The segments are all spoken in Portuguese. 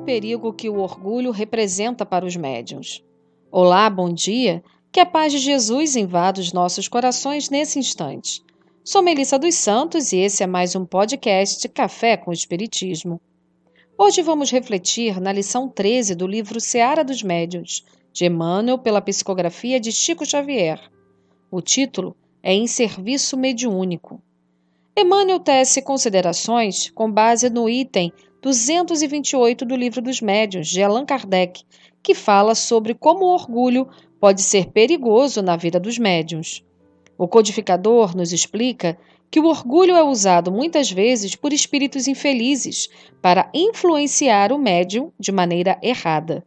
perigo que o orgulho representa para os médiuns. Olá, bom dia. Que a paz de Jesus invada os nossos corações nesse instante. Sou Melissa dos Santos e esse é mais um podcast Café com Espiritismo. Hoje vamos refletir na lição 13 do livro Seara dos Médiuns, de Emmanuel pela psicografia de Chico Xavier. O título é Em Serviço Mediúnico. Emmanuel tece considerações com base no item 228 do Livro dos Médiuns, de Allan Kardec, que fala sobre como o orgulho pode ser perigoso na vida dos médiuns. O codificador nos explica que o orgulho é usado muitas vezes por espíritos infelizes para influenciar o médium de maneira errada.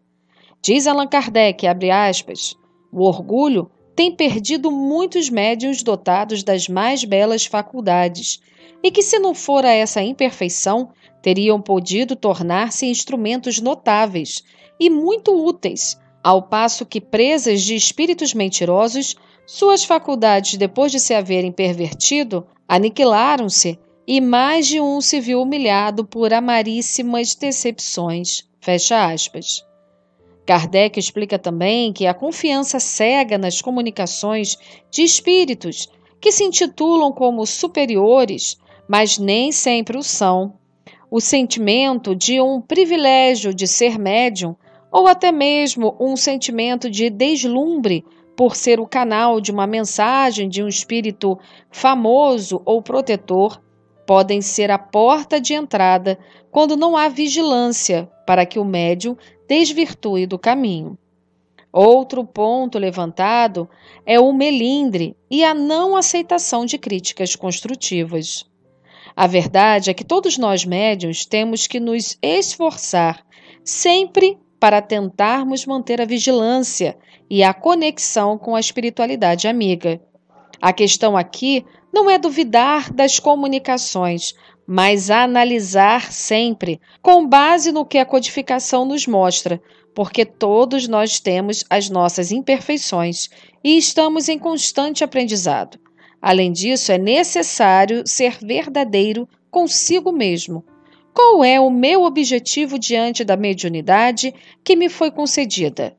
Diz Allan Kardec, abre aspas, o orgulho tem perdido muitos médiuns dotados das mais belas faculdades, e que, se não fora essa imperfeição, teriam podido tornar-se instrumentos notáveis e muito úteis, ao passo que, presas de espíritos mentirosos, suas faculdades, depois de se haverem pervertido, aniquilaram-se e mais de um se viu humilhado por amaríssimas decepções. Fecha aspas. Kardec explica também que a confiança cega nas comunicações de espíritos que se intitulam como superiores, mas nem sempre o são, o sentimento de um privilégio de ser médium, ou até mesmo um sentimento de deslumbre por ser o canal de uma mensagem de um espírito famoso ou protetor, podem ser a porta de entrada quando não há vigilância para que o médium desvirtue do caminho. Outro ponto levantado é o melindre e a não aceitação de críticas construtivas. A verdade é que todos nós médios temos que nos esforçar sempre para tentarmos manter a vigilância e a conexão com a espiritualidade amiga. A questão aqui não é duvidar das comunicações, mas analisar sempre, com base no que a codificação nos mostra, porque todos nós temos as nossas imperfeições e estamos em constante aprendizado. Além disso, é necessário ser verdadeiro consigo mesmo. Qual é o meu objetivo diante da mediunidade que me foi concedida?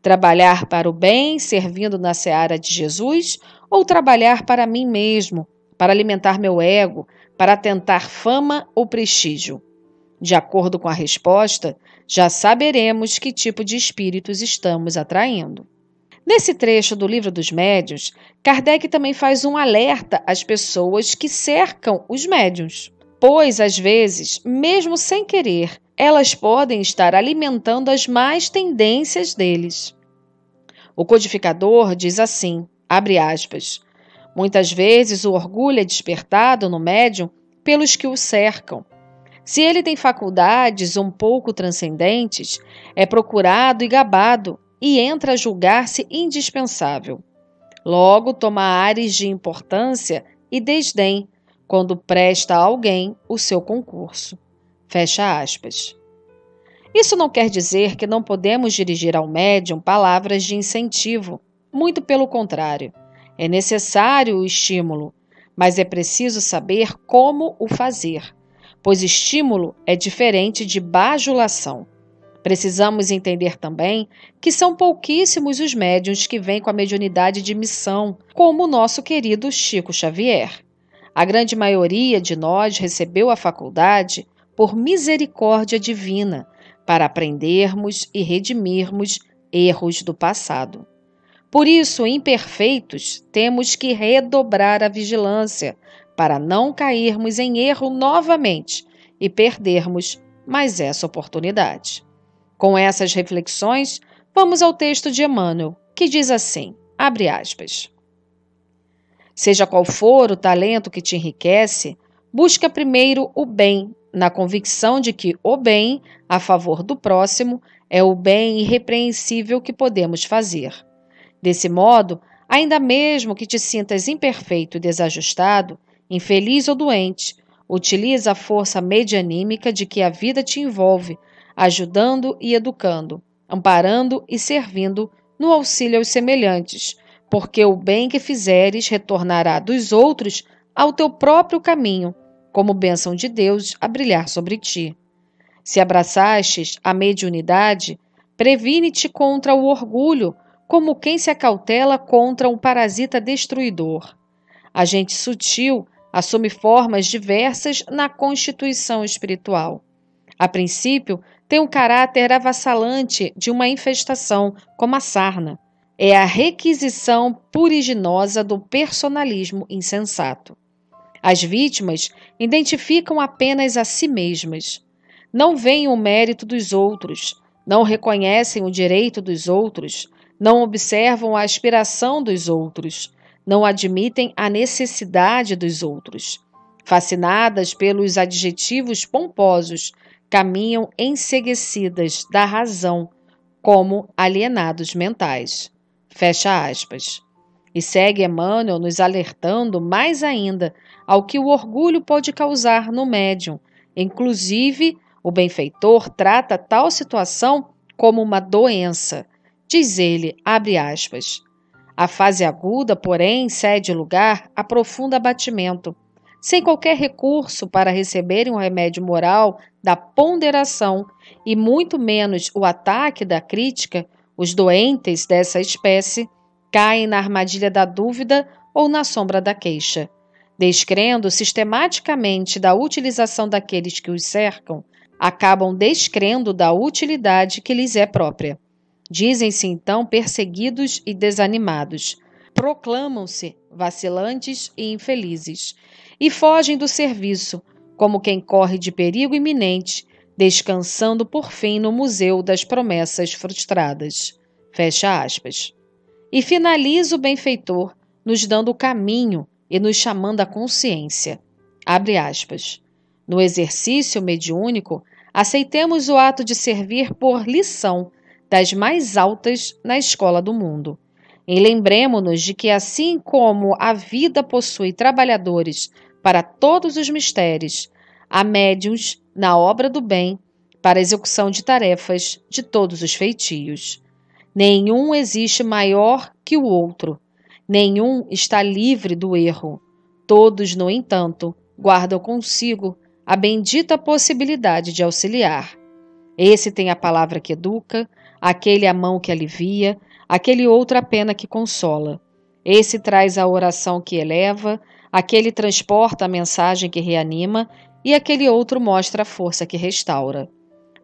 Trabalhar para o bem, servindo na seara de Jesus, ou trabalhar para mim mesmo, para alimentar meu ego, para tentar fama ou prestígio? De acordo com a resposta, já saberemos que tipo de espíritos estamos atraindo. Nesse trecho do Livro dos Médiuns, Kardec também faz um alerta às pessoas que cercam os médiuns, pois, às vezes, mesmo sem querer, elas podem estar alimentando as más tendências deles. O codificador diz assim: abre aspas. Muitas vezes o orgulho é despertado no médium pelos que o cercam. Se ele tem faculdades um pouco transcendentes, é procurado e gabado e entra a julgar-se indispensável. Logo toma ares de importância e desdém quando presta a alguém o seu concurso. Fecha aspas. Isso não quer dizer que não podemos dirigir ao médium palavras de incentivo. Muito pelo contrário. É necessário o estímulo, mas é preciso saber como o fazer, pois estímulo é diferente de bajulação. Precisamos entender também que são pouquíssimos os médiuns que vêm com a mediunidade de missão, como o nosso querido Chico Xavier. A grande maioria de nós recebeu a faculdade por misericórdia divina, para aprendermos e redimirmos erros do passado. Por isso, imperfeitos, temos que redobrar a vigilância para não cairmos em erro novamente e perdermos mais essa oportunidade. Com essas reflexões, vamos ao texto de Emmanuel, que diz assim: abre aspas. Seja qual for o talento que te enriquece, busca primeiro o bem, na convicção de que o bem a favor do próximo é o bem irrepreensível que podemos fazer. Desse modo, ainda mesmo que te sintas imperfeito e desajustado, infeliz ou doente, utiliza a força medianímica de que a vida te envolve, ajudando e educando, amparando e servindo no auxílio aos semelhantes, porque o bem que fizeres retornará dos outros ao teu próprio caminho, como bênção de Deus a brilhar sobre ti. Se abraçastes a mediunidade, previne-te contra o orgulho, como quem se acautela contra um parasita destruidor. A gente sutil assume formas diversas na constituição espiritual. A princípio, tem um caráter avassalante de uma infestação, como a sarna. É a requisição puriginosa do personalismo insensato. As vítimas identificam apenas a si mesmas. Não veem o mérito dos outros, não reconhecem o direito dos outros, não observam a aspiração dos outros, não admitem a necessidade dos outros. Fascinadas pelos adjetivos pomposos, caminham enseguecidas da razão, como alienados mentais. Fecha aspas. E segue Emmanuel nos alertando mais ainda ao que o orgulho pode causar no médium. Inclusive, o benfeitor trata tal situação como uma doença. Diz ele, abre aspas, a fase aguda, porém, cede lugar a profundo abatimento, sem qualquer recurso para receberem o remédio moral da ponderação e muito menos o ataque da crítica, os doentes dessa espécie caem na armadilha da dúvida ou na sombra da queixa. Descrendo sistematicamente da utilização daqueles que os cercam, acabam descrendo da utilidade que lhes é própria. Dizem-se então perseguidos e desanimados. Proclamam-se vacilantes e infelizes. E fogem do serviço, como quem corre de perigo iminente, descansando por fim no museu das promessas frustradas. Fecha aspas. E finaliza o benfeitor, nos dando o caminho e nos chamando à consciência. Abre aspas. No exercício mediúnico, aceitemos o ato de servir por lição das mais altas na escola do mundo. E lembremos-nos de que, assim como a vida possui trabalhadores para todos os mistérios, há médiuns na obra do bem para a execução de tarefas de todos os feitios. Nenhum existe maior que o outro, nenhum está livre do erro. Todos, no entanto, guardam consigo a bendita possibilidade de auxiliar. Esse tem a palavra que educa, aquele a mão que alivia, aquele outro a pena que consola. Esse traz a oração que eleva, aquele transporta a mensagem que reanima e aquele outro mostra a força que restaura.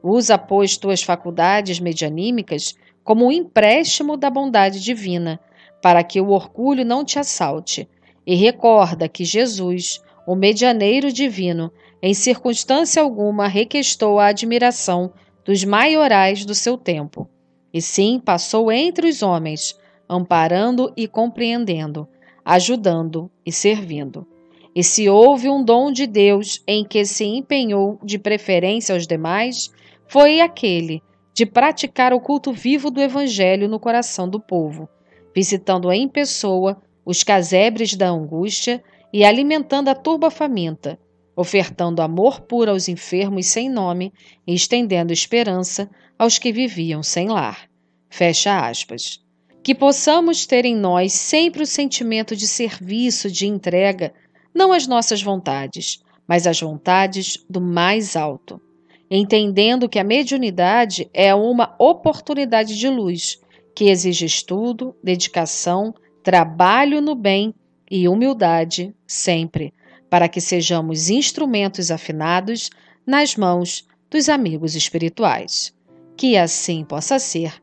Usa, pois, tuas faculdades medianímicas como um empréstimo da bondade divina, para que o orgulho não te assalte, e recorda que Jesus, o medianeiro divino, em circunstância alguma requestou a admiração dos maiorais do seu tempo. E sim passou entre os homens, amparando e compreendendo, ajudando e servindo. E se houve um dom de Deus em que se empenhou de preferência aos demais, foi aquele de praticar o culto vivo do Evangelho no coração do povo, visitando em pessoa os casebres da angústia e alimentando a turba faminta, ofertando amor puro aos enfermos sem nome e estendendo esperança aos que viviam sem lar. Fecha aspas. Que possamos ter em nós sempre o sentimento de serviço, de entrega, não as nossas vontades, mas as vontades do mais alto. Entendendo que a mediunidade é uma oportunidade de luz que exige estudo, dedicação, trabalho no bem e humildade sempre para que sejamos instrumentos afinados nas mãos dos amigos espirituais. Que assim possa ser.